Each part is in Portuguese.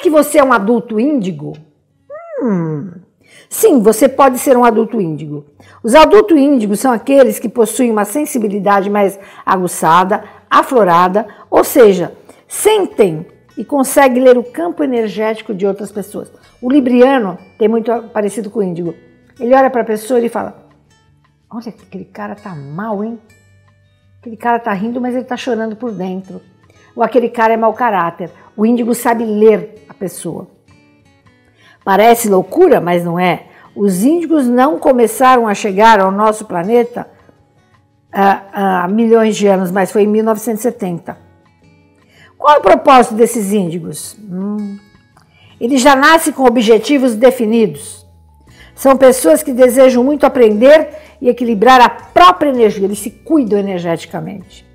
Que você é um adulto índigo? Hum. Sim, você pode ser um adulto índigo. Os adultos índigos são aqueles que possuem uma sensibilidade mais aguçada, aflorada, ou seja, sentem e conseguem ler o campo energético de outras pessoas. O libriano tem muito parecido com o índigo. Ele olha para a pessoa e fala: Olha, aquele cara tá mal, hein? Aquele cara tá rindo, mas ele tá chorando por dentro. Ou aquele cara é mau caráter. O índigo sabe ler a pessoa. Parece loucura, mas não é. Os índigos não começaram a chegar ao nosso planeta há, há milhões de anos, mas foi em 1970. Qual é o propósito desses índigos? Hum, eles já nascem com objetivos definidos. São pessoas que desejam muito aprender e equilibrar a própria energia, eles se cuidam energeticamente.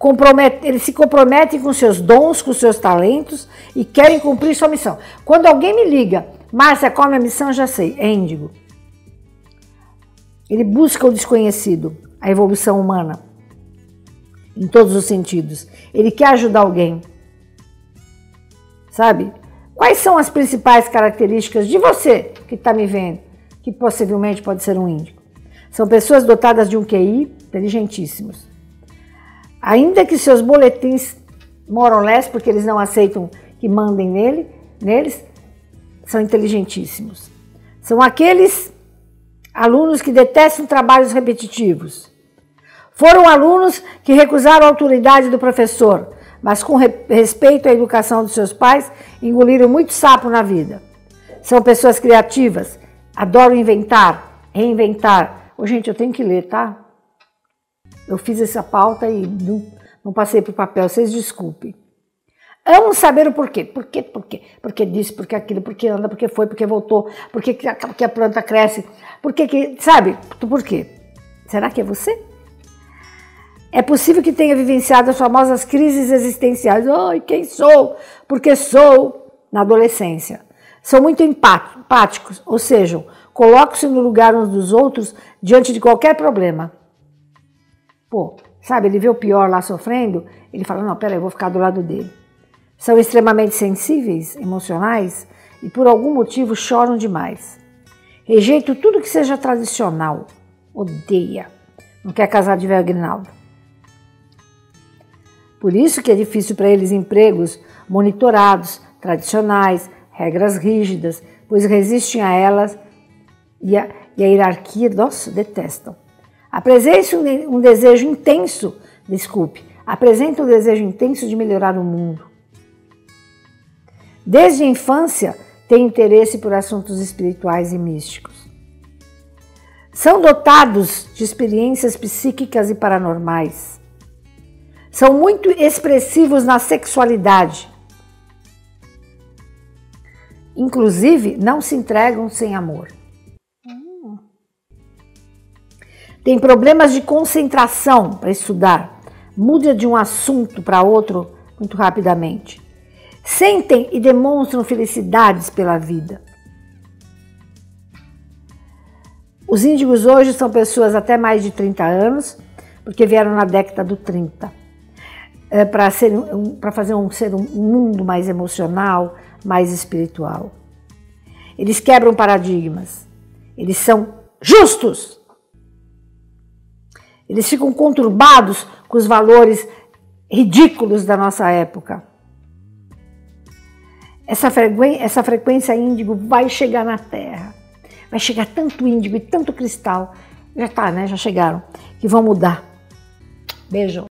Compromete, eles se comprometem com seus dons, com seus talentos e querem cumprir sua missão. Quando alguém me liga, Márcia, qual é a minha missão? Já sei, é índigo. Ele busca o desconhecido, a evolução humana, em todos os sentidos. Ele quer ajudar alguém. Sabe? Quais são as principais características de você que está me vendo, que possivelmente pode ser um índico? São pessoas dotadas de um QI inteligentíssimos. Ainda que seus boletins more porque eles não aceitam que mandem nele, neles, são inteligentíssimos. São aqueles alunos que detestam trabalhos repetitivos. Foram alunos que recusaram a autoridade do professor, mas com respeito à educação dos seus pais, engoliram muito sapo na vida. São pessoas criativas, adoram inventar, reinventar. Ô, gente, eu tenho que ler, tá? Eu fiz essa pauta e não, não passei para o papel, vocês desculpem. Amam saber o porquê. Por quê? Por quê? Porque disse, porque aquilo, porque anda, porque foi, porque voltou, porque que a planta cresce, porque que, sabe? Por quê? Será que é você? É possível que tenha vivenciado as famosas crises existenciais. Ai, quem sou? Porque sou na adolescência. São muito empáticos, ou seja, colocam-se no lugar uns dos outros diante de qualquer problema. Pô, sabe, ele vê o pior lá sofrendo, ele fala: não, peraí, eu vou ficar do lado dele. São extremamente sensíveis, emocionais e por algum motivo choram demais. Rejeito tudo que seja tradicional. Odeia. Não quer casar de velho grinaldo. Por isso que é difícil para eles empregos monitorados, tradicionais, regras rígidas, pois resistem a elas e a, e a hierarquia, nossa, detestam. Apresente um, desejo intenso, desculpe, apresenta um desejo intenso de melhorar o mundo. Desde a infância tem interesse por assuntos espirituais e místicos. São dotados de experiências psíquicas e paranormais são muito expressivos na sexualidade. Inclusive, não se entregam sem amor. Tem problemas de concentração para estudar. Muda de um assunto para outro muito rapidamente. Sentem e demonstram felicidades pela vida. Os índigos hoje são pessoas até mais de 30 anos, porque vieram na década do 30 é, para um, fazer um ser um mundo mais emocional, mais espiritual. Eles quebram paradigmas. Eles são justos. Eles ficam conturbados com os valores ridículos da nossa época. Essa frequência, essa frequência índigo vai chegar na Terra. Vai chegar tanto índigo e tanto cristal. Já tá, né? Já chegaram. Que vão mudar. Beijo.